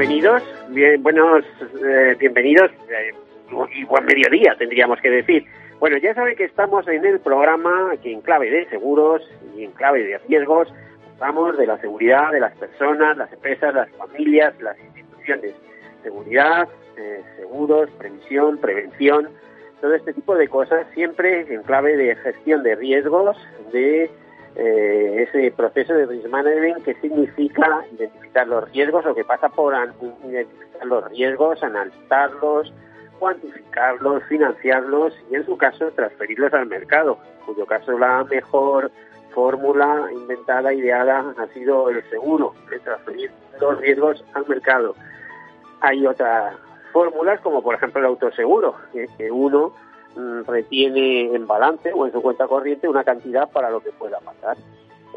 Bienvenidos, bien, buenos, eh, bienvenidos eh, y buen mediodía tendríamos que decir. Bueno, ya saben que estamos en el programa que en clave de seguros y en clave de riesgos hablamos de la seguridad de las personas, las empresas, las familias, las instituciones. Seguridad, eh, seguros, previsión, prevención, todo este tipo de cosas siempre en clave de gestión de riesgos, de eh, ese proceso de risk management que significa identificar los riesgos o que pasa por identificar los riesgos, analizarlos, cuantificarlos, financiarlos y en su caso transferirlos al mercado, en cuyo caso la mejor fórmula inventada, ideada, ha sido el seguro, de transferir los riesgos al mercado. Hay otras fórmulas como por ejemplo el autoseguro, que uno retiene en balance o en su cuenta corriente una cantidad para lo que pueda pasar.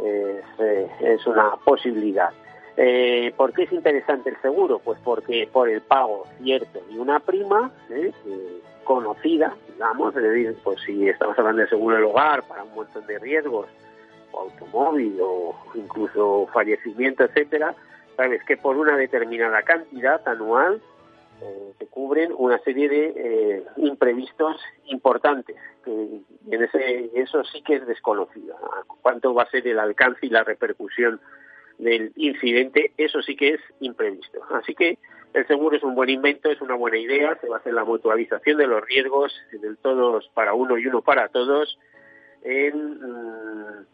Es, eh, una posibilidad. Eh, ¿Por qué es interesante el seguro? Pues porque por el pago cierto y una prima ¿eh? conocida, digamos, es decir, pues si estamos hablando de seguro del hogar para un montón de riesgos, o automóvil, o incluso fallecimiento, etcétera, sabes que por una determinada cantidad anual eh, que cubren una serie de eh, imprevistos importantes. Que en ese, eso sí que es desconocido. ¿Cuánto va a ser el alcance y la repercusión del incidente? Eso sí que es imprevisto. Así que el seguro es un buen invento, es una buena idea. Se va a hacer la mutualización de los riesgos, del todos para uno y uno para todos. En, mm,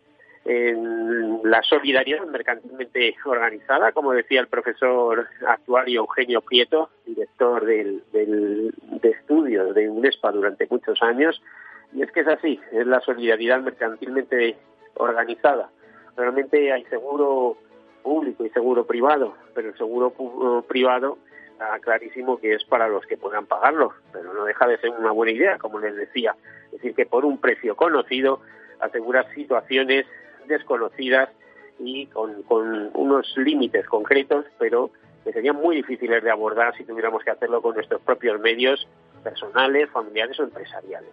en la solidaridad mercantilmente organizada, como decía el profesor actuario Eugenio Prieto, director del, de estudios de UNESPA durante muchos años, y es que es así, es la solidaridad mercantilmente organizada. Realmente hay seguro público y seguro privado, pero el seguro privado está clarísimo que es para los que puedan pagarlo, pero no deja de ser una buena idea, como les decía, es decir, que por un precio conocido asegurar situaciones desconocidas y con, unos límites concretos, pero que serían muy difíciles de abordar si tuviéramos que hacerlo con nuestros propios medios personales, familiares o empresariales.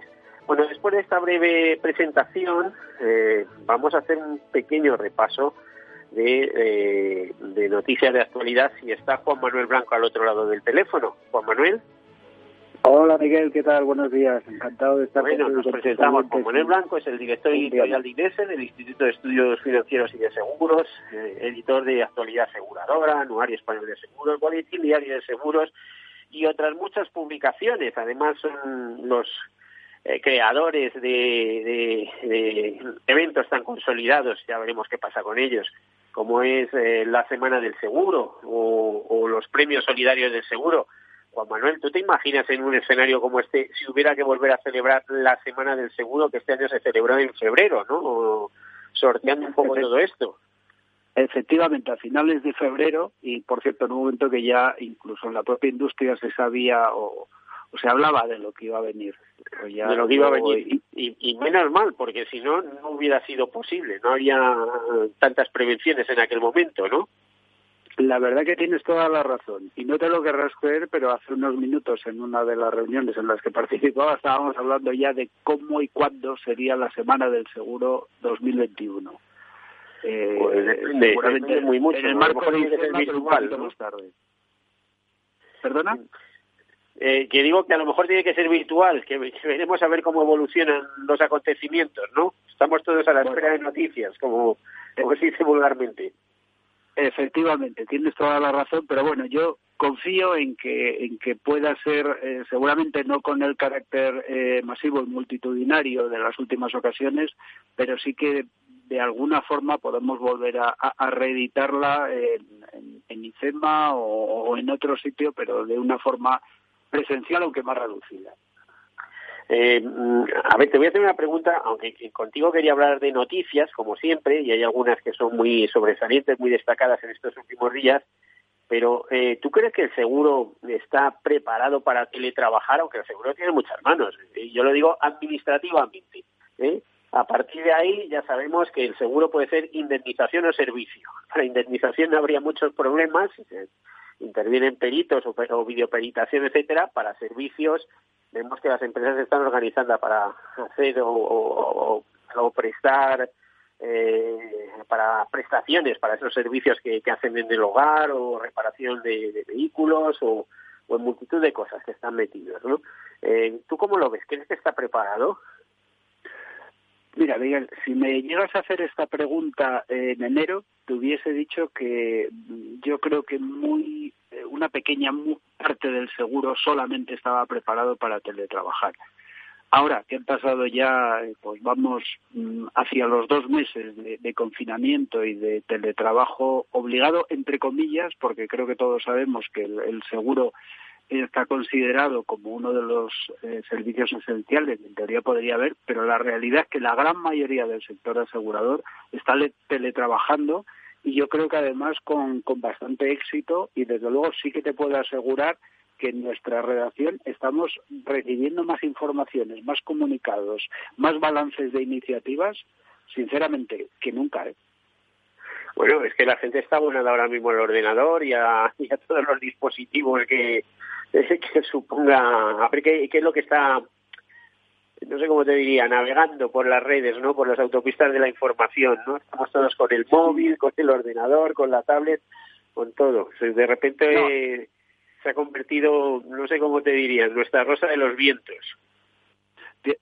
Bueno, después de esta breve presentación, eh, vamos a hacer un pequeño repaso de, eh, de noticias de actualidad si está Juan Manuel Blanco al otro lado del teléfono. Juan Manuel. Hola Miguel, ¿qué tal? Buenos días, encantado de estar bueno, nos presentamos. Juan Manuel Blanco es el director editorial de INESE, del Instituto de Estudios Financieros y de Seguros, eh, editor de Actualidad Aseguradora, Anuario Español de Seguros, Boletín Diario de Seguros y otras muchas publicaciones. Además son los eh, creadores de, eventos tan consolidados, ya veremos qué pasa con ellos, como es eh, la Semana del Seguro o los Premios Solidarios del Seguro Juan Manuel, ¿tú te imaginas en un escenario como este si hubiera que volver a celebrar la Semana del Seguro que este año se celebró en febrero, ¿no? sorteando un poco todo esto. Efectivamente, a finales de febrero, y por cierto, en un momento que ya incluso en la propia industria se sabía o, se hablaba de lo que iba a venir. de lo que iba a venir. Y, y, menos mal, porque si no, no hubiera sido posible. No había tantas prevenciones en aquel momento, ¿no? La verdad que tienes toda la razón. Y no te lo querrás creer, pero hace unos minutos en una de las reuniones en las que participaba estábamos hablando ya de cómo y cuándo sería la semana del seguro 2021. Eh, pues depende, muy mucho. En el marco de ser virtual, ¿no? más tarde. ¿Perdona? Eh, que digo que a lo mejor tiene que ser virtual, que, veremos a ver cómo evolucionan los acontecimientos, ¿no? Estamos todos a la espera de noticias, como, como se dice vulgarmente. Efectivamente, tienes toda la razón, pero bueno, yo confío en que en que pueda ser eh, seguramente no con el carácter eh, masivo y multitudinario de las últimas ocasiones pero sí que de alguna forma podemos volver a, reeditarla en, en, IFEMA o, en otro sitio pero de una forma presencial aunque más reducida eh, mm, a ver, te voy a hacer una pregunta, aunque contigo quería hablar de noticias, como siempre, y hay algunas que son muy sobresalientes, muy destacadas en estos últimos días, pero eh, ¿tú crees que el seguro está preparado para teletrabajar? Aunque el seguro tiene muchas manos. Yo lo digo administrativamente. ¿eh? A partir de ahí ya sabemos que el seguro puede ser indemnización o servicio. Para indemnización no habría muchos problemas. intervienen peritos o, o videoperitación, etcétera. Para servicios vemos que las empresas están organizando para hacer o prestar eh, para prestaciones, para esos servicios que, hacen en el hogar o reparación de, vehículos o, en multitud de cosas que están metidos. ¿no? Eh, ¿Tú cómo lo ves? ¿Crees que está preparado? Mira, Miguel, si me llegas a hacer esta pregunta en enero, te hubiese dicho que yo creo que muy una pequeña parte del seguro solamente estaba preparado para teletrabajar. Ahora que han pasado ya, eh, pues vamos mm, hacia los dos meses de, confinamiento y de teletrabajo obligado, entre comillas, porque creo que todos sabemos que el, seguro está considerado como uno de los eh, servicios esenciales, en teoría podría haber, pero la realidad es que la gran mayoría del sector asegurador está teletrabajando y yo creo que además con, con bastante éxito y desde luego sí que te puedo asegurar que en nuestra redacción estamos recibiendo más informaciones, más comunicados, más balances de iniciativas, sinceramente, que nunca. ¿eh? Bueno, es que la gente está abonada ahora mismo al ordenador y a, todos los dispositivos que, que suponga. A ver qué, es lo que está no sé cómo te diría, navegando por las redes, ¿no? Por las autopistas de la información, ¿no? Estamos todos con el móvil, con el ordenador, con la tablet, con todo. De repente se ha convertido, no sé cómo te diría, en nuestra rosa de los vientos.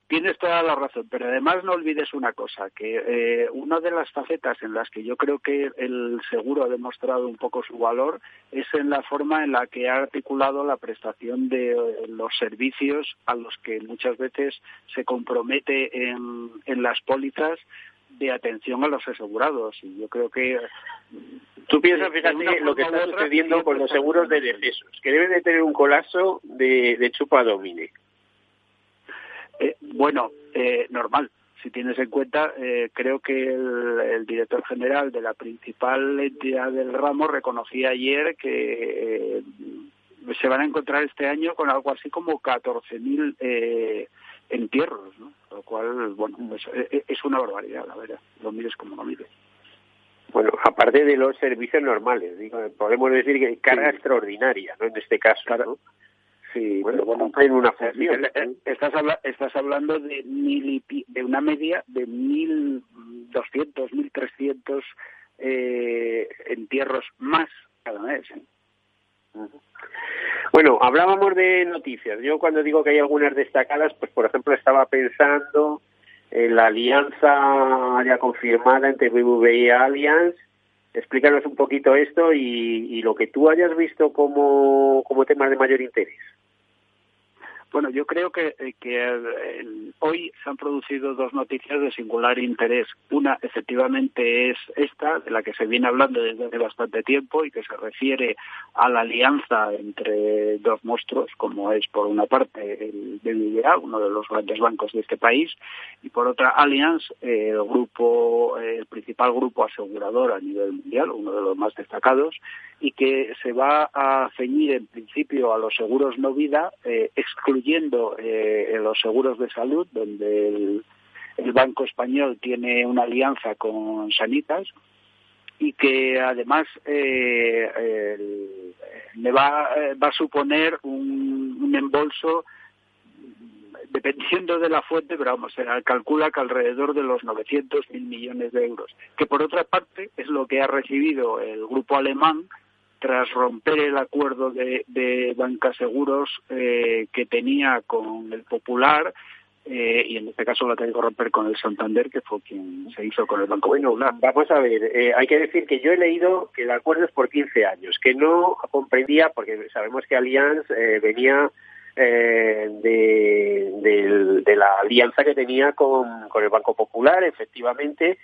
Tienes toda la razón, pero además no olvides una cosa, que eh, una de las facetas en las que yo creo que el seguro ha demostrado un poco su valor es en la forma en la que ha articulado la prestación de eh, los servicios a los que muchas veces se compromete en, en las pólizas de atención a los asegurados. Y yo creo que Tú piensas, fíjate, lo que está sucediendo con los seguros de decesos, que deben de tener un colapso de, de chupa domine. Eh, bueno, eh, normal. Si tienes en cuenta, eh, creo que el, director general de la principal entidad del ramo reconocía ayer que se van a encontrar este año con algo así como 14.000 eh, entierros, ¿no? Lo cual, bueno, es, es, una barbaridad, la verdad. Lo mires como lo mires. Bueno, aparte de los servicios normales, digo, podemos decir que carga extraordinaria, ¿no? En este caso, claro. Sí, bueno, bueno, en una función. Estás, estás hablando de mil de una media de mil doscientos, mil trescientos eh, entierros más cada mes. ¿eh? Bueno, hablábamos de noticias. Yo cuando digo que hay algunas destacadas, pues por ejemplo estaba pensando eh, la alianza ya confirmada entre BBVA y Allianz. Explícanos un poquito esto y, y lo que tú hayas visto como, como temas de mayor interés. Bueno, yo creo que, eh, que hoy se han producido dos noticias de singular interés. Una, efectivamente, es esta, de la que se viene hablando desde hace bastante tiempo y que se refiere a la alianza entre dos monstruos, como es, por una parte, el BBVA, uno de los grandes bancos de este país, y por otra, Allianz, el grupo, el principal grupo asegurador a nivel mundial, uno de los más destacados, y que se va a ceñir en principio a los seguros no vida, eh, excluyendo eh, los seguros de salud, donde el, Banco Español tiene una alianza con Sanitas y que además eh, le va, va a suponer un, un embolso dependiendo de la fuente, pero vamos, se calcula que alrededor de los 900 mil millones de euros, que por otra parte es lo que ha recibido el grupo alemán tras romper el acuerdo de, de banca seguros eh, que tenía con el Popular eh, y en este caso la tengo que romper con el Santander, que fue quien se hizo con el Banco Bueno, vamos a ver, eh, hay que decir que yo he leído que el acuerdo es por 15 años, que no comprendía, porque sabemos que Allianz eh, venía de, de, la alianza que tenía con, con el Banco Popular, efectivamente,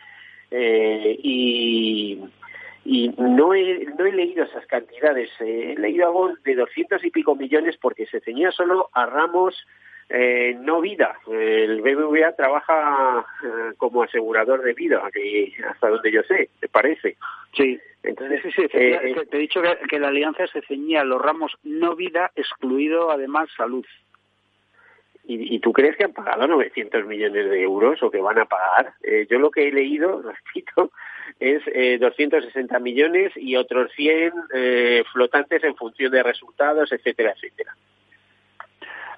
y, y no he, no he leído esas cantidades, he leído algo de 200 y pico millones porque se ceñía solo a ramos eh, no vida. El BBVA trabaja eh, como asegurador de vida, que hasta donde yo sé, ¿te parece? Sí. Entonces, sí, sí, eh, te he dicho que, la alianza se ceñía a los ramos no vida, excluido además salud. ¿Y, ¿Y, tú crees que han pagado 900 millones de euros o que van a pagar? yo lo que he leído, repito, es eh, 260 millones y otros 100 flotantes en función de resultados, etcétera, etcétera.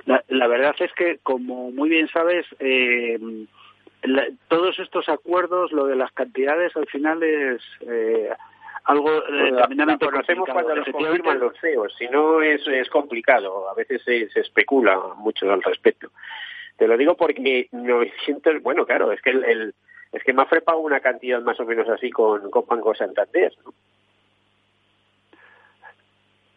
La, verdad es que, como muy bien sabes, eh, todos estos acuerdos, lo de las cantidades, al final es eh, algo eh, tremendamente conocemos cuando los confirman los CEOs, si no es, es complicado, a veces se, especula mucho al respecto. Te lo digo porque 900, bueno, claro, es que el, es que Mafre paga una cantidad más o menos así con, con Banco Santander, ¿no?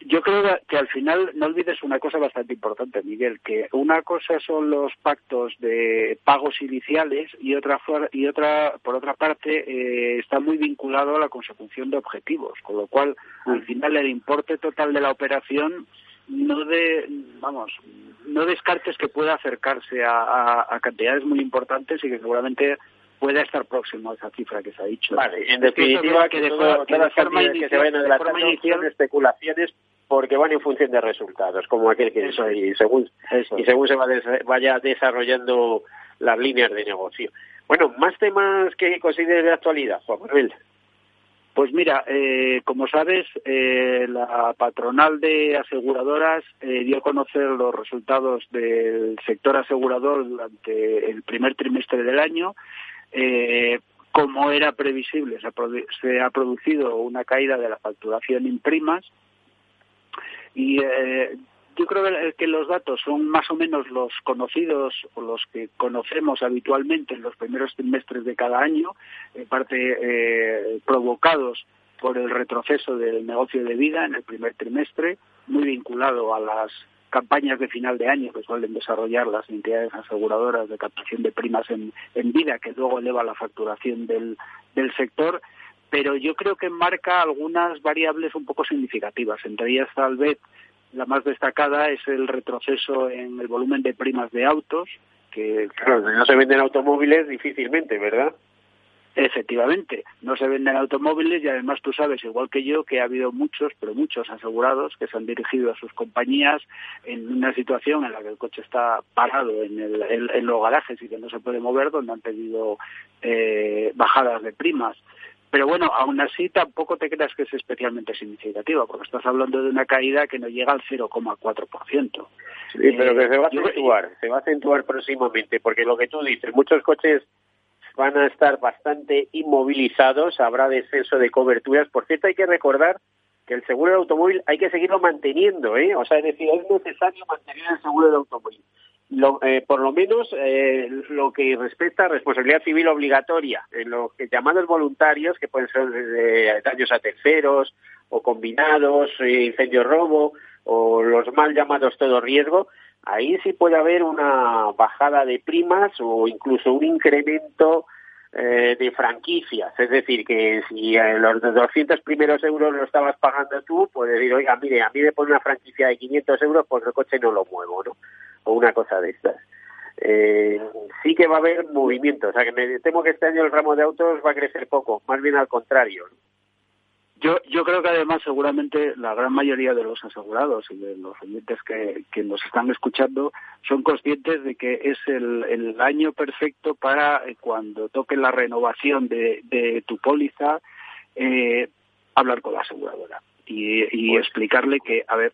Yo creo que al final no olvides una cosa bastante importante, Miguel, que una cosa son los pactos de pagos iniciales y otra y otra por otra parte eh, está muy vinculado a la consecución de objetivos, con lo cual al final el importe total de la operación no de vamos no descartes que pueda acercarse a, cantidades muy importantes y que seguramente pueda estar próximo a esa cifra que se ha dicho. Vale, en definitiva, que, de, forma inicial, que se vayan son especulaciones porque van en función de resultados, como aquel que soy, y según, y según se vaya desarrollando las líneas de negocio. Bueno, más temas que consideres de actualidad, Juan Manuel. Pues mira, eh, como sabes, eh, la patronal de aseguradoras eh, dio a conocer los resultados del sector asegurador durante el primer trimestre del año. Como era previsible, se ha, se ha, producido una caída de la facturación en primas y eh, yo creo que los datos son más o menos los conocidos o los que conocemos habitualmente en los primeros trimestres de cada año, en parte eh, provocados por el retroceso del negocio de vida en el primer trimestre, muy vinculado a las campañas de final de año que suelen desarrollar las entidades aseguradoras de captación de primas en, en vida, que luego eleva la facturación del, del sector pero yo creo que marca algunas variables un poco significativas. Entre ellas, tal vez, la más destacada es el retroceso en el volumen de primas de autos. Que, claro, no se venden automóviles difícilmente, ¿verdad? Efectivamente, no se venden automóviles y además tú sabes, igual que yo, que ha habido muchos, pero muchos asegurados que se han dirigido a sus compañías en una situación en la que el coche está parado en, el, en, los garajes y que no se puede mover, donde han pedido eh, bajadas de primas. Pero bueno, aún así tampoco te creas que es especialmente significativa, porque estás hablando de una caída que no llega al 0,4%. Sí, pero que se va a eh, acentuar, se va a acentuar próximamente, porque lo que tú dices, muchos coches van a estar bastante inmovilizados, habrá descenso de coberturas. Por cierto, hay que recordar que el seguro de automóvil hay que seguirlo manteniendo, ¿eh? O sea, es decir, es necesario mantener el seguro de automóvil lo, eh, por lo menos eh, lo que respecta a responsabilidad civil obligatoria, en los llamados voluntarios, que pueden ser daños a terceros o combinados, eh, incendio robo o los mal llamados todo riesgo, ahí sí puede haber una bajada de primas o incluso un incremento eh, de franquicias. Es decir, que si los 200 primeros euros lo estabas pagando tú, puedes decir, oiga, mire, a mí me pone una franquicia de 500 euros, pues el coche no lo muevo, ¿no? O una cosa de estas. Eh, sí que va a haber movimiento. O sea, que me temo que este año el ramo de autos va a crecer poco, más bien al contrario. ¿no? Yo, yo creo que además seguramente la gran mayoría de los asegurados y de los oyentes que, nos están escuchando son conscientes de que es el, el año perfecto para eh, cuando toque la renovación de, de tu póliza eh, hablar con la aseguradora y, y pues explicarle que, a ver,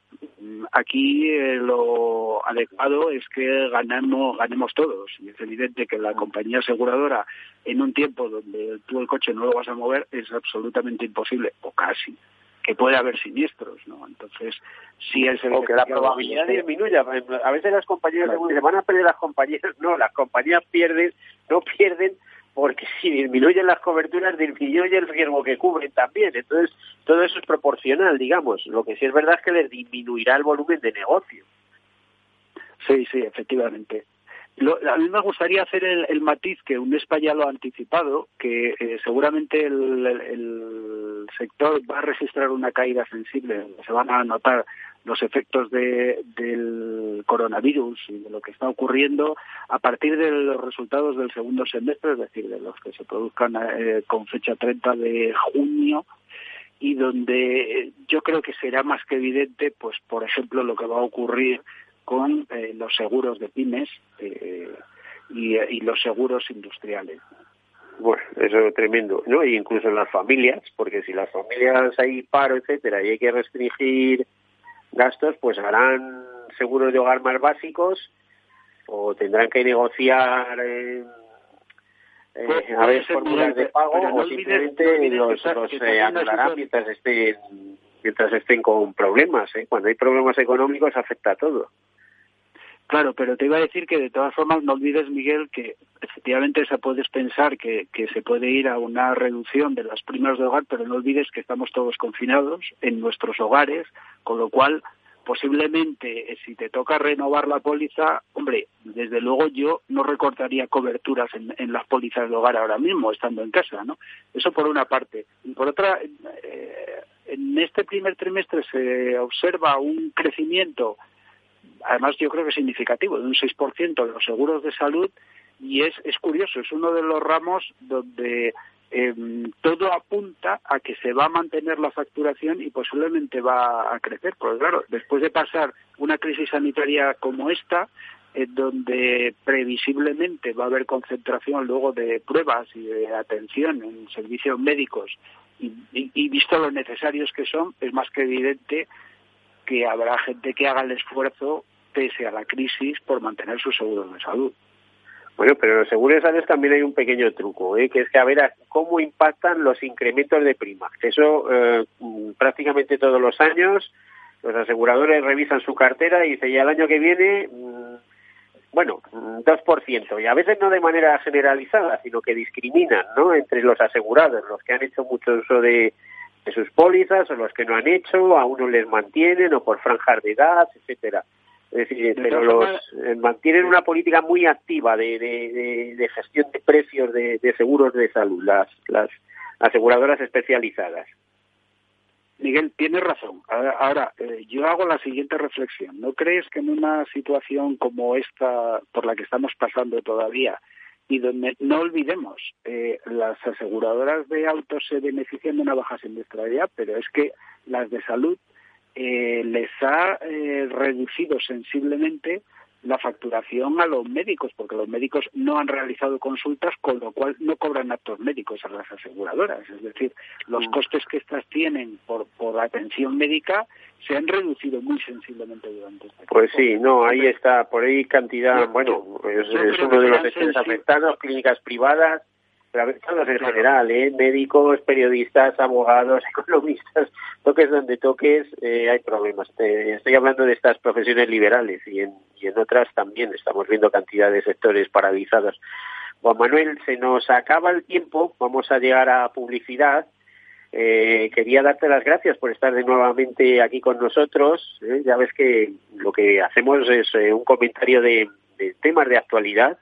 aquí eh, lo adecuado es que ganamos, ganemos todos. Y es evidente que la compañía aseguradora, en un tiempo donde tú el coche no lo vas a mover, es absolutamente imposible, o casi, que puede haber siniestros, ¿no? Entonces, si es el o que la probabilidad disminuya. A veces las compañías de se van a perder las compañías, no, las compañías pierden, no pierden porque si disminuyen las coberturas, disminuye el riesgo que cubren también. Entonces, todo eso es proporcional, digamos. Lo que sí es verdad es que les disminuirá el volumen de negocio. Sí, sí, efectivamente. a mí me gustaría hacer el, matiz que UNESPA ya lo ha anticipado, que eh, seguramente el, sector va a registrar una caída sensible, se van a notar los efectos del coronavirus y de lo que está ocurriendo a partir de los resultados del segundo semestre, es decir, de los que se produzcan eh, con fecha 30 de junio y donde yo creo que será más que evidente, pues por ejemplo, lo que va a ocurrir con eh, los seguros de pymes eh, y, los seguros industriales. Bueno, eso es tremendo, ¿no? Y incluso en las familias, porque si las familias hay paro, etcétera, y hay que restringir gastos, pues harán seguros de hogar más básicos o tendrán que negociar eh, pues, a ver fórmulas de pago o simplemente los, los anularán mientras estén mientras estén con problemas. ¿eh? Cuando hay problemas económicos afecta a todo. Claro, pero te iba a decir que de todas formas no olvides, Miguel, que efectivamente se puedes pensar que, que se puede ir a una reducción de las primas de hogar, pero no olvides que estamos todos confinados en nuestros hogares, con lo cual posiblemente eh, si te toca renovar la póliza, hombre, desde luego yo no recortaría coberturas en, las pólizas de hogar ahora mismo, estando en casa, ¿no? Eso por una parte. Y por otra, eh, en este primer trimestre se observa un crecimiento además yo creo que significativo, de un 6% de los seguros de salud y es, es curioso, es uno de los ramos donde em, todo apunta a que se va a mantener la facturación y posiblemente va a crecer, porque claro, después de pasar una crisis sanitaria como esta, en donde previsiblemente va a haber concentración luego de pruebas y de atención en servicios médicos y, y visto lo necesarios que son, es más que evidente que habrá gente que haga el esfuerzo pese a la crisis por mantener sus seguros de salud. Bueno, pero los seguros de salud también hay un pequeño truco, ¿eh? que es que a ver cómo impactan los incrementos de prima. Eso eh, prácticamente todos los años los aseguradores revisan su cartera y dice, ya el año que viene, mm, bueno, 2%, y a veces no de manera generalizada, sino que discriminan ¿no? entre los asegurados, los que han hecho mucho uso de, de sus pólizas o los que no han hecho, a unos les mantienen o por franjas de edad, etcétera. Es decir, pero los eh, mantienen una política muy activa de, de, gestión de precios de, seguros de salud, las, las aseguradoras especializadas. Miguel, tienes razón. Ahora, eh, yo hago la siguiente reflexión. ¿No crees que en una situación como esta por la que estamos pasando todavía, y donde no olvidemos, eh, las aseguradoras de autos se benefician de una baja siniestralidad, pero es que las de salud eh, les ha eh, reducido sensiblemente la facturación a los médicos, porque los médicos no han realizado consultas, con lo cual no cobran actos médicos a las aseguradoras. Es decir, los mm. costes que estas tienen por, por atención médica se han reducido muy sensiblemente durante este Pues sí, no, ahí está, por ahí cantidad, bueno, es, es uno de los afectados, clínicas privadas, pero todos en general, ¿eh? médicos, periodistas, abogados, economistas, toques donde toques, eh, hay problemas. estoy hablando de estas profesiones liberales y en, y en otras también estamos viendo cantidad de sectores paralizados. Juan Manuel, se nos acaba el tiempo, vamos a llegar a publicidad. Eh, quería darte las gracias por estar de nuevamente aquí con nosotros. ¿eh? Ya ves que lo que hacemos es eh, un comentario de, de temas de actualidad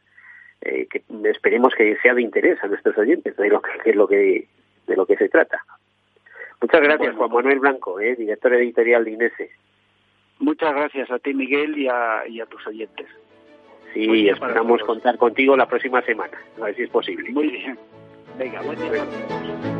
eh, que esperemos que sea de interés a nuestros oyentes de lo que, es lo que de lo que se trata. Muchas gracias, Juan Manuel Blanco, eh, director editorial de Inese. Muchas gracias a ti, Miguel, y a, y a tus oyentes. Sí, esperamos contar contigo la próxima semana, a ver si es posible. Muy bien. Venga, buen día.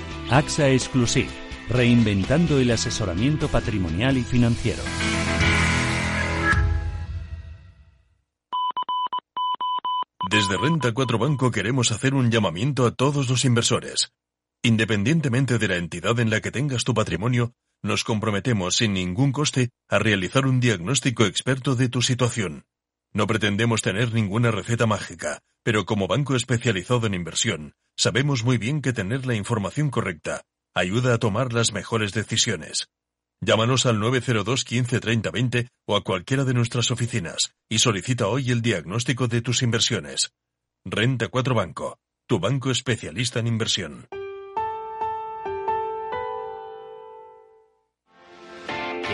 AXA Exclusive, reinventando el asesoramiento patrimonial y financiero. Desde Renta 4 Banco queremos hacer un llamamiento a todos los inversores. Independientemente de la entidad en la que tengas tu patrimonio, nos comprometemos sin ningún coste a realizar un diagnóstico experto de tu situación. No pretendemos tener ninguna receta mágica, pero como banco especializado en inversión, sabemos muy bien que tener la información correcta ayuda a tomar las mejores decisiones. Llámanos al 902 15 30 20 o a cualquiera de nuestras oficinas y solicita hoy el diagnóstico de tus inversiones. Renta 4 Banco, tu banco especialista en inversión.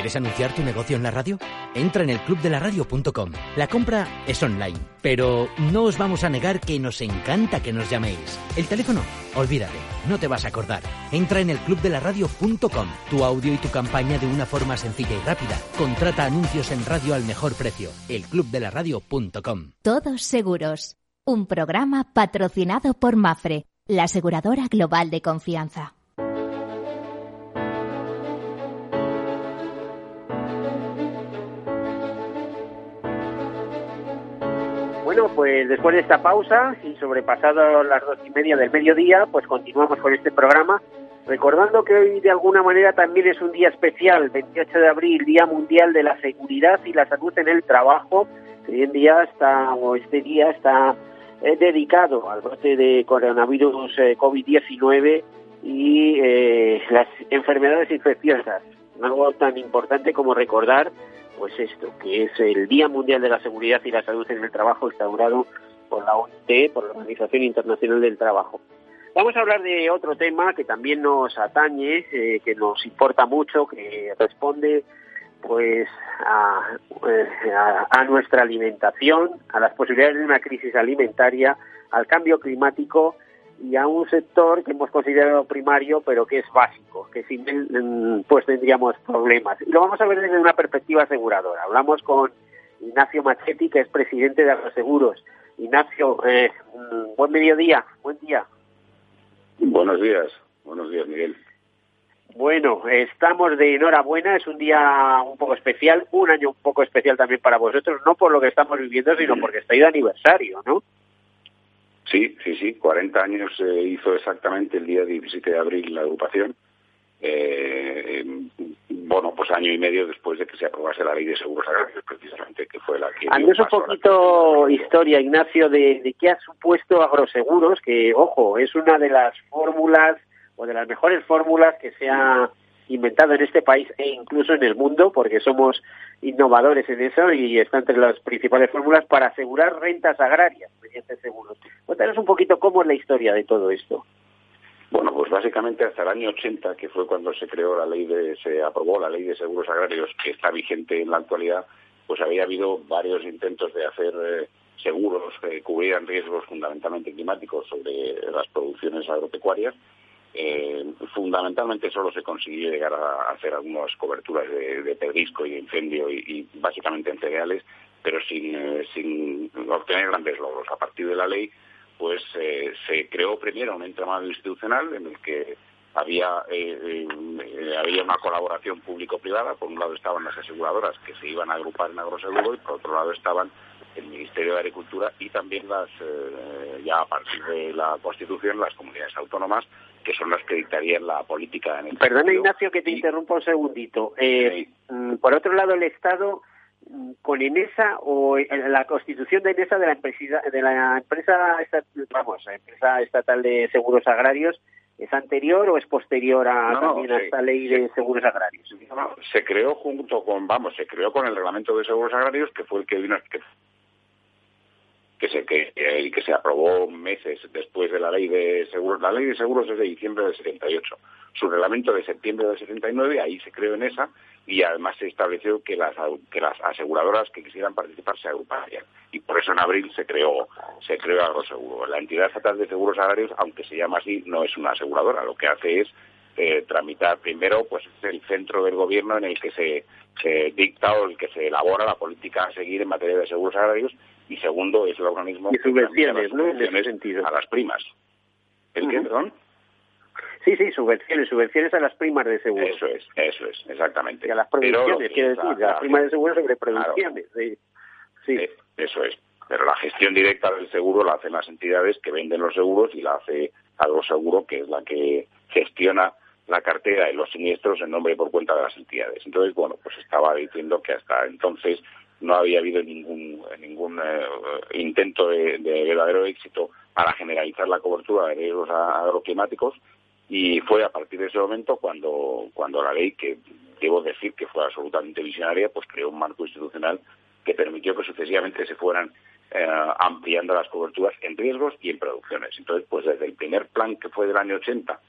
¿Quieres anunciar tu negocio en la radio? Entra en el clubdelaradio.com. La compra es online, pero no os vamos a negar que nos encanta que nos llaméis. El teléfono, olvídate, no te vas a acordar. Entra en el clubdelaradio.com. Tu audio y tu campaña de una forma sencilla y rápida. Contrata anuncios en radio al mejor precio. Elclubdelaradio.com. Todos seguros. Un programa patrocinado por Mafre, la aseguradora global de confianza. Bueno, pues después de esta pausa y sobrepasado las dos y media del mediodía, pues continuamos con este programa, recordando que hoy de alguna manera también es un día especial, 28 de abril, Día Mundial de la Seguridad y la Salud en el Trabajo. Hoy en día está, o este día está eh, dedicado al brote de coronavirus eh, COVID-19 y eh, las enfermedades infecciosas. Algo tan importante como recordar pues esto, que es el Día Mundial de la Seguridad y la Salud en el Trabajo instaurado por la OIT, por la Organización Internacional del Trabajo. Vamos a hablar de otro tema que también nos atañe, eh, que nos importa mucho, que responde pues eh, a, a, nuestra alimentación, a las posibilidades de una crisis alimentaria, al cambio climático y a un sector que hemos considerado primario, pero que es básico, que sin él mm, pues tendríamos problemas. Y lo vamos a ver desde una perspectiva aseguradora. Hablamos con Ignacio Machetti, que es presidente de Agroseguros. Ignacio, eh, mm, buen mediodía, buen día. Buenos días, buenos días, Miguel. Bueno, estamos de enhorabuena, es un día un poco especial, un año un poco especial también para vosotros, no por lo que estamos viviendo, sino porque estáis de aniversario, ¿no? Sí, sí, sí. 40 años se hizo exactamente el día 17 de abril la agrupación. Eh, bueno, pues año y medio después de que se aprobase la ley de seguros agrarios, precisamente, que fue la que... Haznos un poquito historia, Ignacio, de, de qué ha supuesto agroseguros, que, ojo, es una de las fórmulas o de las mejores fórmulas que se ha inventado en este país e incluso en el mundo, porque somos innovadores en eso y está entre las principales fórmulas para asegurar rentas agrarias mediante seguros. Cuéntanos un poquito cómo es la historia de todo esto. Bueno, pues básicamente hasta el año 80, que fue cuando se creó la ley de, se aprobó la ley de seguros agrarios, que está vigente en la actualidad, pues había habido varios intentos de hacer eh, seguros que cubrieran riesgos fundamentalmente climáticos sobre las producciones agropecuarias eh, fundamentalmente solo se consiguió llegar a hacer algunas coberturas de, de y de incendio y, básicamente en cereales, pero sin, eh, sin obtener grandes logros. A partir de la ley, pues eh, se creó primero un entramado institucional en el que había eh, eh, había una colaboración público-privada. Por un lado estaban las aseguradoras que se iban a agrupar en agroseguro y por otro lado estaban el Ministerio de Agricultura y también las eh, ya a partir de la Constitución las comunidades autónomas que son las que dictarían la política en el Perdona Ignacio que te interrumpa un segundito. Mm, por otro lado el Estado mm, con Enesa o la constitución de Enesa de la empresa de la empresa vamos empresa estatal de seguros agrarios ¿Es anterior o es posterior a, también a esta ley de seguros agrarios? se creó junto con, vamos, se creó con el reglamento de seguros agrarios, que fue el que vino, que, que se que, eh, que se aprobó meses después de la ley de seguros. La ley de seguros es de diciembre del 78. Su reglamento de septiembre del 79, ahí se creó en esa, y además se estableció que las, que las aseguradoras que quisieran participar se agruparían. Y por eso en abril se creó, se creó Agroseguro. La entidad estatal de seguros agrarios, aunque se llama así, no es una aseguradora. Lo que hace es eh, tramitar primero pues el centro del gobierno en el que se, se dicta o el que se elabora la política a seguir en materia de seguros agrarios y segundo es el organismo y subvenciones, ¿no? En ese sentido. a las primas. ¿El qué, perdón? Sí, sí, subvenciones, subvenciones a las primas de seguro. Eso es, eso es, exactamente. Y a las producciones, quiero decir, a las primas de seguro sobre producciones. Sí. Eh, eso es. Pero la gestión directa del seguro la hacen las entidades que venden los seguros y la hace algo seguro, que es la que gestiona la cartera y los siniestros en nombre y por cuenta de las entidades. Entonces, bueno, pues estaba diciendo que hasta entonces no había habido ningún, ningún eh, intento de, verdadero éxito para generalizar la cobertura de riesgos agroclimáticos y fue a partir de ese momento cuando, cuando la ley, que debo decir que fue absolutamente visionaria, pues creó un marco institucional que permitió que sucesivamente se fueran eh, ampliando las coberturas en riesgos y en producciones. Entonces, pues desde el primer plan que fue del año 80,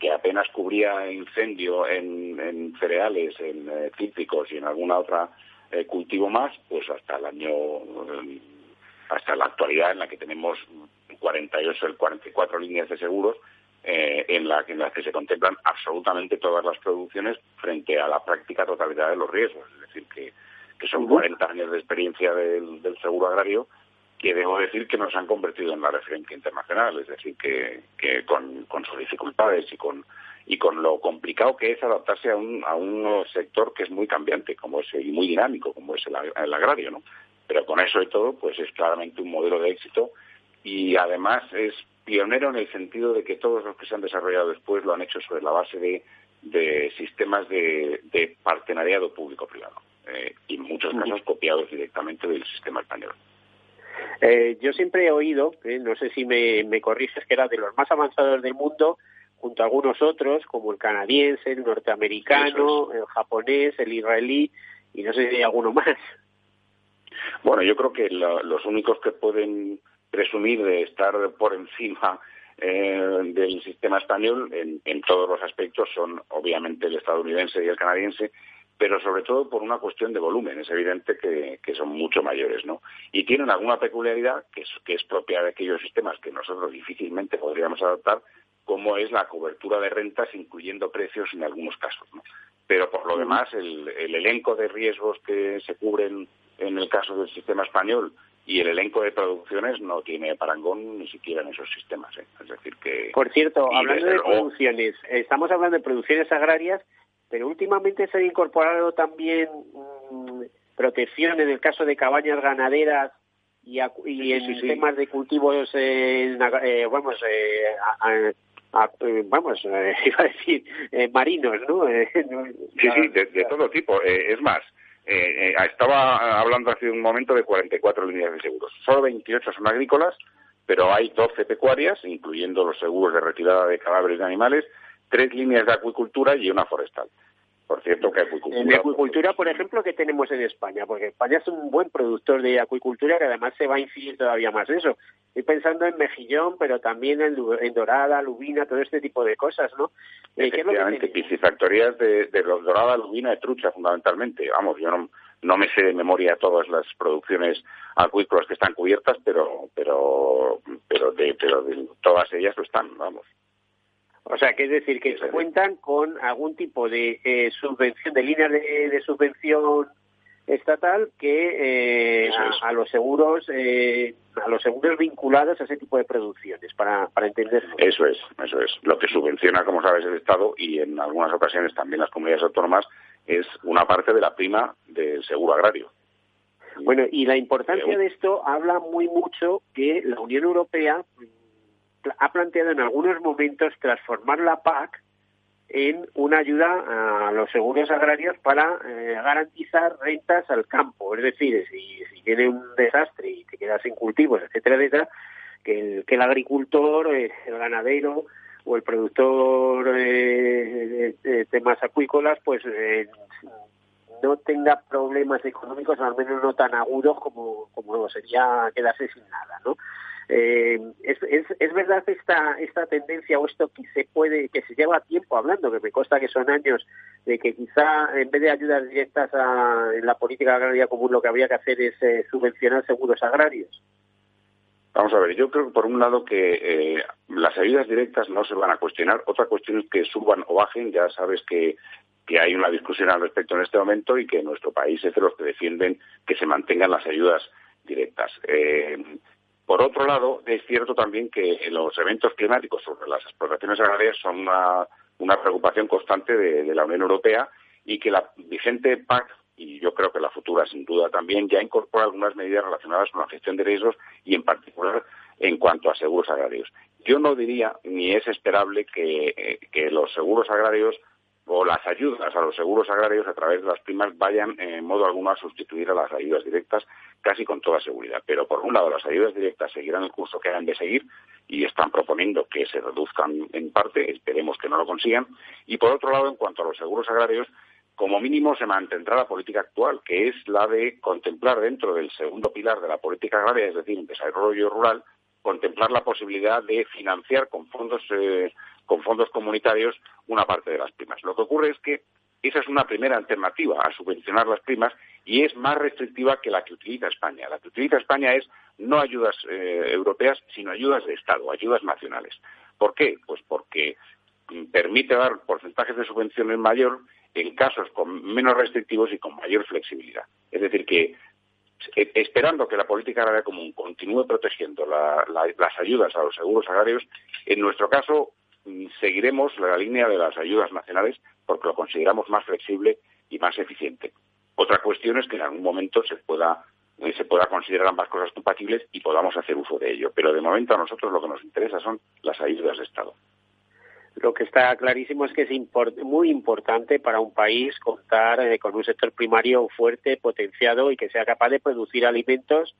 que apenas cubría incendio en, cereales, en eh, cítricos y en alguna otra eh, cultivo más, pues hasta el año, hasta la actualidad en la que tenemos 48, 44 líneas de seguros eh, en, la, en las que se contemplan absolutamente todas las producciones frente a la práctica totalidad de los riesgos. Es decir, que, que son 40 años de experiencia del, seguro agrario que debo decir que nos han convertido en la referencia internacional, es decir, que, que con, con, sus dificultades y con, y con lo complicado que es adaptarse a un, a un sector que es muy cambiante como es y muy dinámico como es el, el agrario, ¿no? Pero con eso y todo, pues es claramente un modelo de éxito y además es pionero en el sentido de que todos los que se han desarrollado después lo han hecho sobre la base de, sistemas de, partenariado público-privado eh, y en muchos casos copiados directamente del sistema español. Eh, yo siempre he oído, eh, no sé si me, me corriges, que era de los más avanzados del mundo, junto a algunos otros, como el canadiense, el norteamericano, el japonés, el israelí, y no sé si hay alguno más. Bueno, yo creo que los únicos que pueden presumir de estar por encima eh, del sistema español en, todos los aspectos son obviamente el estadounidense y el canadiense, pero sobre todo por una cuestión de volumen. Es evidente que, son mucho mayores, ¿no? Y tienen alguna peculiaridad que es, que es propia de aquellos sistemas que nosotros difícilmente podríamos adaptar, como es la cobertura de rentas, incluyendo precios en algunos casos, ¿no? Pero por lo demás, el elenco de riesgos que se cubren en el caso del sistema español y el elenco de producciones no tiene parangón ni siquiera en esos sistemas. ¿eh? Es decir que... Por cierto, hablando de producciones, estamos hablando de producciones agrarias, pero últimamente se ha incorporado también mm, protección en el caso de cabañas ganaderas y, y en temas de cultivos, eh, vamos, eh, vamos, iba a decir, marinos, ¿no? sí, sí, de todo tipo. es más, eh, eh, estaba hablando hace un momento de 44 líneas de seguros. Solo 28 son agrícolas, pero hay 12 pecuarias, incluyendo los seguros de retirada de cadáveres de animales, tres líneas de acuicultura y una forestal. Por cierto, que acuicultura... En acuicultura, por ejemplo, ¿qué tenemos en España? Porque España es un buen productor de acuicultura que además se va a incidir todavía más eso. Estoy pensando en mejillón, pero también en, dorada, lubina, todo este tipo de cosas, ¿no? Eh, Efectivamente, piscifactorías de, de dorada, lubina, de trucha, fundamentalmente. Vamos, yo no, no me sé de memoria todas las producciones acuícolas que están cubiertas, pero pero pero de, pero de todas ellas lo están, vamos. O sea, que es decir, que cuentan con algún tipo de eh, subvención, de líneas de, subvención estatal que eh, a, los seguros eh, a los seguros vinculados a ese tipo de producciones para, para entenderlo. Eso es, eso es. Lo que subvenciona, como sabes, el Estado y en algunas ocasiones también las comunidades autónomas es una parte de la prima del seguro agrario. Bueno, y la importancia de esto habla muy mucho que la Unión Europea ha planteado en algunos momentos transformar la PAC en una ayuda a los seguros agrarios para eh, garantizar rentas al campo. Es decir, si, si tiene un desastre y te quedas sin cultivos, etcétera, etcétera, que el, que el agricultor, eh, el ganadero o el productor eh, de, temas acuícolas, pues no tenga problemas económicos, al menos no tan agudos como sería quedarse sin nada, ¿no? Eh, es, verdad esta esta tendencia o esto que se puede que se lleva tiempo hablando que me consta que son años de que quizá en vez de ayudas directas a, en la política agraria común lo que habría que hacer es eh, subvencionar seguros agrarios Vamos a ver, yo creo que por un lado que eh, las ayudas directas no se van a cuestionar. Otra cuestión es que suban o bajen. Ya sabes que, que hay una discusión al respecto en este momento y que nuestro país es de los que defienden que se mantengan las ayudas directas. Eh, por otro lado, es cierto también que los eventos climáticos sobre las explotaciones agrarias son una, preocupación constante de, la Unión Europea y que la vigente PAC, y yo creo que la futura sin duda también, ya incorpora algunas medidas relacionadas con la gestión de riesgos y en particular en cuanto a seguros agrarios. Yo no diría ni es esperable que, eh, que los seguros agrarios o las ayudas a los seguros agrarios a través de las primas vayan en modo alguno a sustituir a las ayudas directas casi con toda seguridad. Pero por un lado las ayudas directas seguirán el curso que han de seguir y están proponiendo que se reduzcan en parte, esperemos que no lo consigan. Y por otro lado, en cuanto a los seguros agrarios, como mínimo se mantendrá la política actual, que es la de contemplar dentro del segundo pilar de la política agraria, es decir, desarrollo rural, contemplar la posibilidad de financiar con fondos eh, con fondos comunitarios una parte de las primas. Lo que ocurre es que esa es una primera alternativa a subvencionar las primas y es más restrictiva que la que utiliza España. La que utiliza España es no ayudas eh, europeas, sino ayudas de Estado, ayudas nacionales. ¿Por qué? Pues porque permite dar porcentajes de subvenciones mayor en casos con menos restrictivos y con mayor flexibilidad. Es decir, que eh, esperando que la política agraria común continúe protegiendo las ayudas a los seguros agrarios, en nuestro caso seguiremos la línea de las ayudas nacionales porque lo consideramos más flexible y más eficiente. Otra cuestión es que en algún momento se pueda eh, se pueda considerar ambas cosas compatibles y podamos hacer uso de ello. Pero de momento a nosotros lo que nos interesa son las ayudas de Estado. Lo que está clarísimo es que es muy importante para un país contar eh, con un sector primario fuerte, potenciado y que sea capaz de producir alimentos,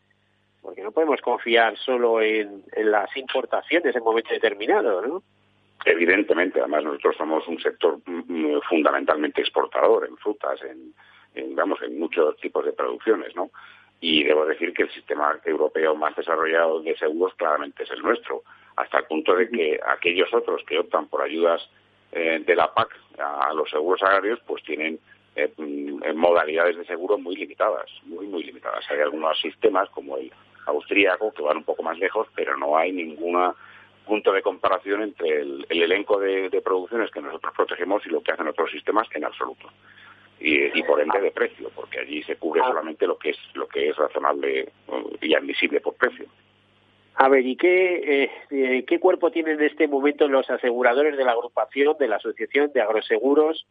porque no podemos confiar solo en, en las importaciones en momento determinado, ¿no? Evidentemente, además nosotros somos un sector fundamentalmente exportador en frutas, en, en, en muchos tipos de producciones, ¿no? Y debo decir que el sistema europeo más desarrollado de seguros claramente es el nuestro, hasta el punto de que aquellos otros que optan por ayudas eh, de la PAC a, los seguros agrarios, pues tienen eh, modalidades de seguro muy limitadas, muy, muy limitadas. Hay algunos sistemas como el austríaco que van un poco más lejos, pero no hay ninguna punto de comparación entre el, elenco de, producciones que nosotros protegemos y lo que hacen otros sistemas en absoluto. Y, por ende de precio, porque allí se cubre ah. solamente lo que es lo que es razonable uh, y admisible por precio. A ver, ¿y qué, eh, qué cuerpo tienen en este momento los aseguradores de la agrupación, de la Asociación de Agroseguros,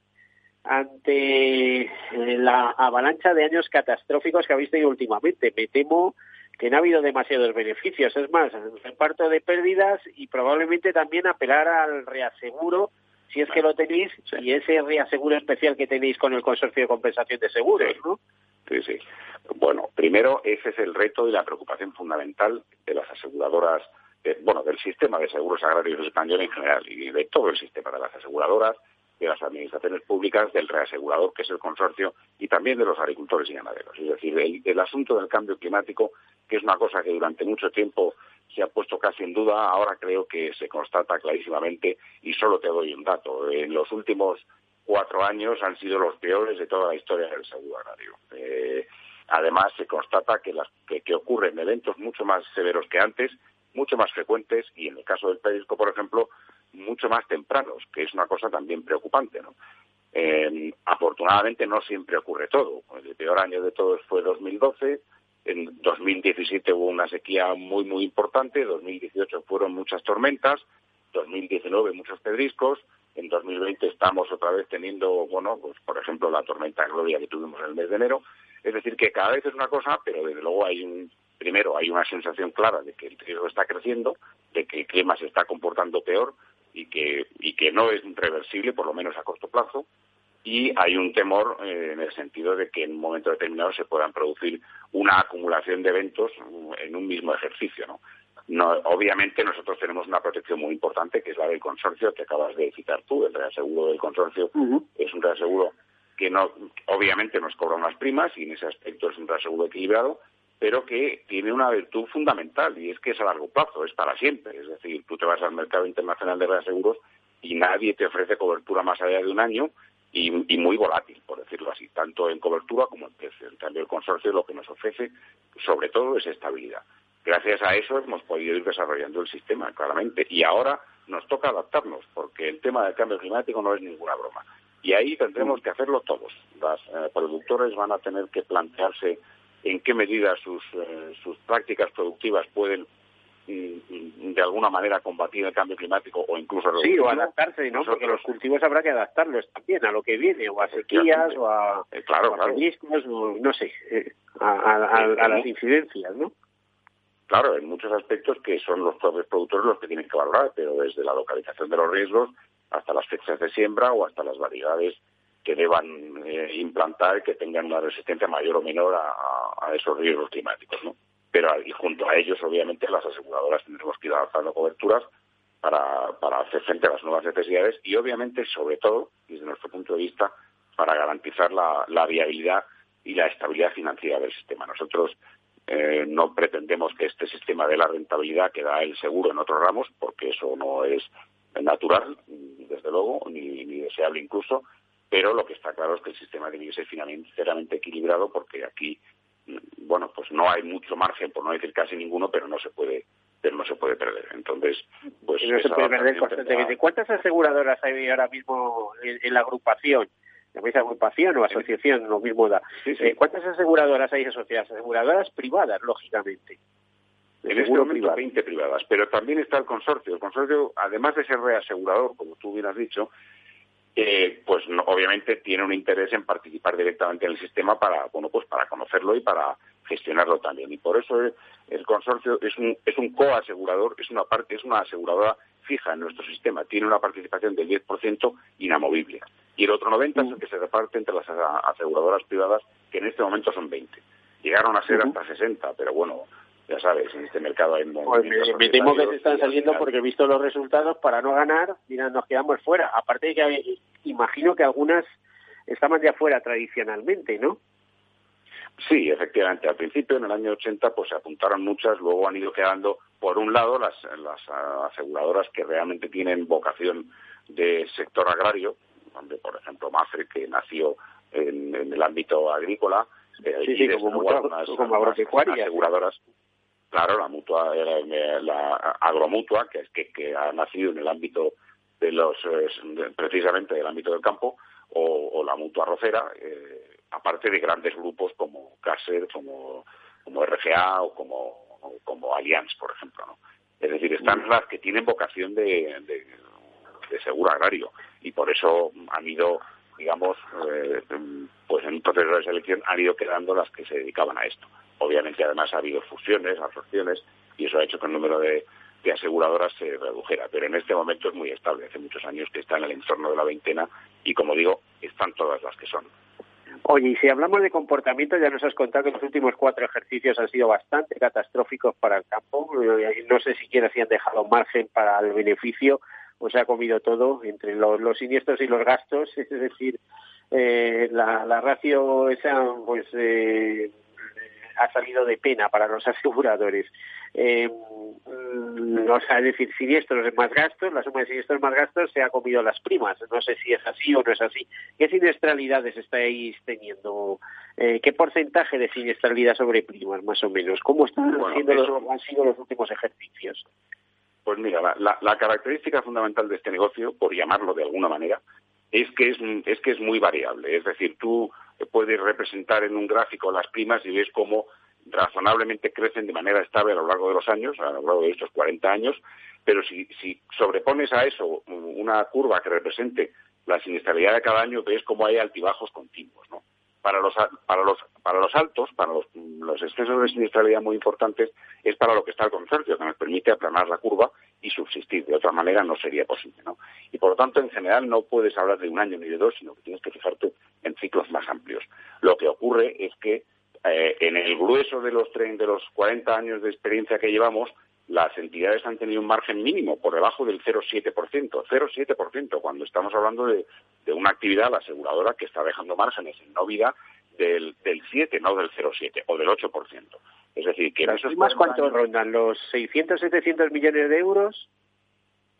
ante eh, la avalancha de años catastróficos que habéis tenido últimamente? Me temo que no ha habido demasiados beneficios. Es más, reparto de pérdidas y probablemente también apelar al reaseguro, si es que lo tenéis, y ese reaseguro especial que tenéis con el Consorcio de Compensación de Seguros, ¿no? Sí, sí. Bueno, primero, ese es el reto y la preocupación fundamental de las aseguradoras, bueno, del sistema de seguros agrarios español en general y de todo el sistema de las aseguradoras, de las administraciones públicas, del reasegurador, que es el consorcio, y también de los agricultores y ganaderos. Es decir, el asunto del cambio climático que es una cosa que durante mucho tiempo se ha puesto casi en duda, ahora creo que se constata clarísimamente y solo te doy un dato. En los últimos cuatro años han sido los peores de toda la historia del seguro agrario. Eh, además, se constata que, las, que, ocurren eventos mucho más severos que antes, mucho más frecuentes y, en el caso del pedisco, por ejemplo, mucho más tempranos, que es una cosa también preocupante. Eh, afortunadamente no siempre ocurre todo. El peor año de todos fue 2012. En 2017 hubo una sequía muy, muy importante. 2018 fueron muchas tormentas. 2019 muchos pedriscos. En 2020 estamos otra vez teniendo, bueno, pues por ejemplo la tormenta Gloria que tuvimos en el mes de enero. Es decir, que cada vez es una cosa, pero desde luego hay un, primero hay una sensación clara de que el riesgo está creciendo, de que el clima se está comportando peor y que, y que no es reversible, por lo menos a corto plazo, y hay un temor eh, en el sentido de que en un momento determinado se puedan producir una acumulación de eventos en un mismo ejercicio, ¿no? No, obviamente nosotros tenemos una protección muy importante que es la del consorcio que acabas de citar tú, el reaseguro del consorcio es un reaseguro que no, obviamente nos cobra unas primas y en ese aspecto es un reaseguro equilibrado, pero que tiene una virtud fundamental y es que es a largo plazo, es para siempre. Es decir, tú te vas al mercado internacional de reaseguros y nadie te ofrece cobertura más allá de un año y, muy volátil, por decirlo así, tanto en cobertura como en precio. En cambio, el consorcio lo que nos ofrece, sobre todo, es estabilidad. Gracias a eso hemos podido ir desarrollando el sistema, claramente. Y ahora nos toca adaptarnos, porque el tema del cambio climático no es ninguna broma. Y ahí tendremos que hacerlo todos. Los eh, productores van a tener que plantearse en qué medida sus, eh, sus prácticas productivas pueden de alguna manera combatir el cambio climático o incluso sí o adaptarse no porque los cultivos habrá que adaptarlos también a lo que viene o a sequías o a, eh, claro, no sé eh, a, las incidencias no claro en muchos aspectos que son los propios productores los que tienen que valorar pero desde la localización de los riesgos hasta las fechas de siembra o hasta las variedades que deban eh, implantar que tengan una resistencia mayor o menor a, a esos riesgos climáticos no pero y junto a ellos, obviamente, las aseguradoras tendremos que ir adaptando coberturas para, para hacer frente a las nuevas necesidades y, obviamente, sobre todo, desde nuestro punto de vista, para garantizar la, viabilidad y la estabilidad financiera del sistema. Nosotros eh, no pretendemos que este sistema dé la rentabilidad que da el seguro en otros ramos, porque eso no es natural, desde luego, ni, ni deseable incluso, pero lo que está claro es que el sistema tiene que ser financieramente equilibrado porque aquí bueno, pues no hay mucho margen, por no decir casi ninguno, pero no se puede pero no se puede perder. Entonces, pues... No se puede perder constantemente. ¿Cuántas aseguradoras hay ahora mismo en, la agrupación? ¿Llamáis agrupación o asociación? Lo mismo da. Eh, ¿Cuántas aseguradoras hay asociadas? Aseguradoras privadas, lógicamente. En este momento 20 privadas, pero también está el consorcio. El consorcio, además de ser reasegurador, como tú bien has dicho, eh, pues obviamente tiene un interés en participar directamente en el sistema para bueno pues para conocerlo y para gestionarlo también. Y por eso el, consorcio es un es un coasegurador es una parte es una aseguradora fija en nuestro sistema. Tiene una participación del 10% inamovible. Y el otro 90 es el que se reparte entre las aseguradoras privadas que en este momento son 20 llegaron a ser hasta 60 pero bueno ya sabes, en este mercado hay pues me, temo que se están saliendo porque he visto los resultados para no ganar, mira, nos quedamos fuera. Aparte de que imagino que algunas estaban de afuera tradicionalmente, ¿no? Sí, efectivamente. Al principio, en el año 80, pues se apuntaron muchas, luego han ido quedando, por un lado, las, las aseguradoras que realmente tienen vocación de sector agrario, donde, por ejemplo, Mafre, que nació en, el ámbito agrícola, eh, sí, sí, como, como aseguradoras Claro, la mutua, eh, la agromutua, que, que, que ha nacido en el ámbito de los, precisamente del ámbito del campo, o, la mutua rocera, eh, aparte de grandes grupos como Caser, como, como RGA o como, como Allianz, por ejemplo. ¿no? Es decir, están las que tienen vocación de, de, seguro agrario y por eso han ido, digamos, pues en un proceso de selección han ido quedando las que se dedicaban a esto. Obviamente, además, ha habido fusiones, absorciones, y eso ha hecho que el número de, aseguradoras se redujera. Pero en este momento es muy estable. Hace muchos años que está en el entorno de la veintena y, como digo, están todas las que son. Oye, y si hablamos de comportamiento, ya nos has contado que los últimos cuatro ejercicios han sido bastante catastróficos para el campo. No sé siquiera si han dejado margen para el beneficio o se ha comido todo entre los, siniestros y los gastos. Es decir, eh, la, la ratio esa, pues, eh, ha salido de pena para los aseguradores. Eh, mm, o sea, es decir, siniestros más gastos, la suma de siniestros más gastos se ha comido las primas. No sé si es así o no es así. ¿Qué siniestralidades estáis teniendo? Eh, ¿Qué porcentaje de siniestralidad sobre primas, más o menos? ¿Cómo están siendo los, han sido los últimos ejercicios? Pues mira, la, característica fundamental de este negocio, por llamarlo de alguna manera, es que es, que es muy variable. Es decir, tú puedes representar en un gráfico las primas y ves cómo razonablemente crecen de manera estable a lo largo de los años, a lo largo de estos 40 años, pero si, si sobrepones a eso una curva que represente la siniestralidad de cada año, ves cómo hay altibajos continuos, ¿no? Para los, para los, para los altos, para los, los excesos de siniestralidad muy importantes, es para lo que está el consorcio, que nos permite aplanar la curva y subsistir. De otra manera no sería posible, ¿no? Y por lo tanto, en general, no puedes hablar de un año ni de dos, sino que tienes que fijarte en ciclos más amplios. Lo que ocurre es que eh, en el grueso de los, de los 40 años de experiencia que llevamos, las entidades han tenido un margen mínimo por debajo del 0,7%. 0,7% cuando estamos hablando de, una actividad, la aseguradora, que está dejando márgenes en no vida del, del 7, no del 0,7 o del 8%. Es decir, que... ¿Las primas cuánto rondan? ¿Los 600, 700 millones de euros?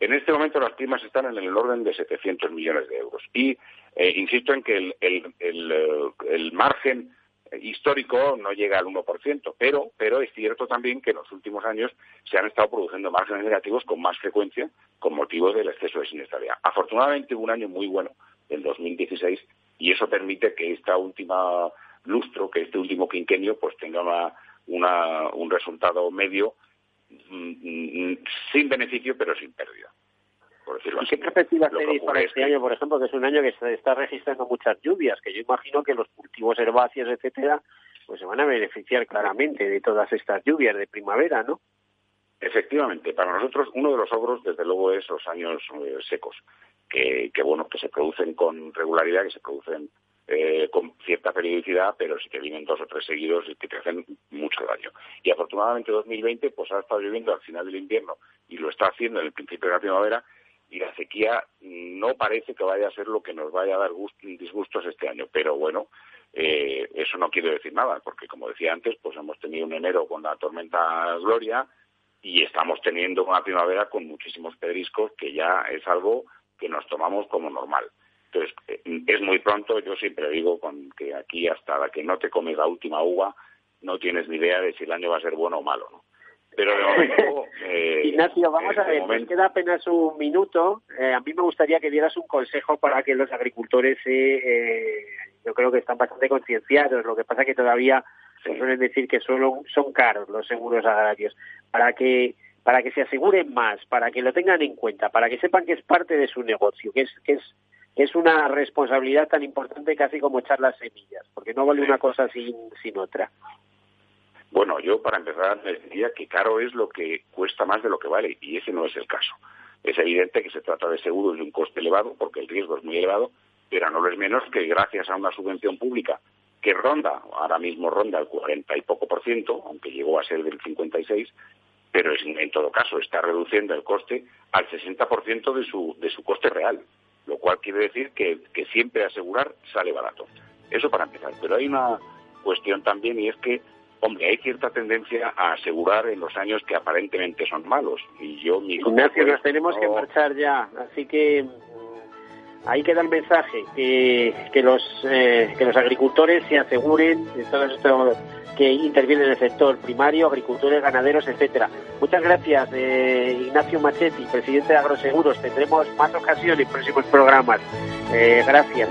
En este momento las primas están en el orden de 700 millones de euros. Y eh, insisto en que el, el, el, eh, el margen histórico no llega al 1%, pero, pero es cierto también que en los últimos años se han estado produciendo márgenes negativos con más frecuencia con motivo del exceso de siniestralidad. Afortunadamente hubo un año muy bueno, el 2016, y eso permite que esta última lustro, que este último quinquenio, pues tenga una, un resultado medio mm, mm, sin beneficio, pero sin pérdida. ¿Y qué perspectivas tenéis para este año, por ejemplo, que es un año que se está registrando muchas lluvias, que yo imagino que los cultivos herbáceos, etcétera, pues se van a beneficiar claramente de todas estas lluvias de primavera, ¿no? Efectivamente, para nosotros uno de los ogros, desde luego, es los años eh, secos, que, que, bueno, que se producen con regularidad, que se producen eh, con cierta periodicidad, pero sí que vienen dos o tres seguidos y que te hacen mucho daño. Y afortunadamente 2020 pues ha estado lloviendo al final del invierno y lo está haciendo en el principio de la primavera y la sequía no parece que vaya a ser lo que nos vaya a dar disgustos este año. Pero bueno, eh, eso no quiere decir nada, porque como decía antes, pues hemos tenido un enero con la tormenta Gloria y estamos teniendo una primavera con muchísimos pedriscos que ya es algo que nos tomamos como normal. Entonces, eh, es muy pronto, yo siempre digo con que aquí hasta que no te comes la última uva, no tienes ni idea de si el año va a ser bueno o malo, ¿no? Pero eh, Ignacio, vamos a ver, queda apenas un minuto. Eh, a mí me gustaría que dieras un consejo para que los agricultores, eh, yo creo que están bastante concienciados. Lo que pasa que todavía se suelen decir que solo son caros los seguros agrarios. Para que para que se aseguren más, para que lo tengan en cuenta, para que sepan que es parte de su negocio, que es que es es una responsabilidad tan importante casi como echar las semillas, porque no vale una cosa sin, sin otra. Bueno, yo para empezar diría que caro es lo que cuesta más de lo que vale y ese no es el caso. Es evidente que se trata de seguros de un coste elevado porque el riesgo es muy elevado, pero no lo es menos que gracias a una subvención pública que ronda, ahora mismo ronda el 40 y poco por ciento, aunque llegó a ser del 56, pero es, en todo caso está reduciendo el coste al 60% de su, de su coste real, lo cual quiere decir que, que siempre asegurar sale barato. Eso para empezar. Pero hay una cuestión también y es que Hombre, hay cierta tendencia a asegurar en los años que aparentemente son malos. Y yo, mi Ignacio, nos tenemos que marchar ya, así que mm, ahí queda el mensaje que, que los eh, que los agricultores se aseguren de todo esto que interviene en el sector primario, agricultores, ganaderos, etcétera. Muchas gracias, eh, Ignacio Machetti, presidente de Agroseguros. Tendremos más ocasiones en próximos programas. Eh, gracias.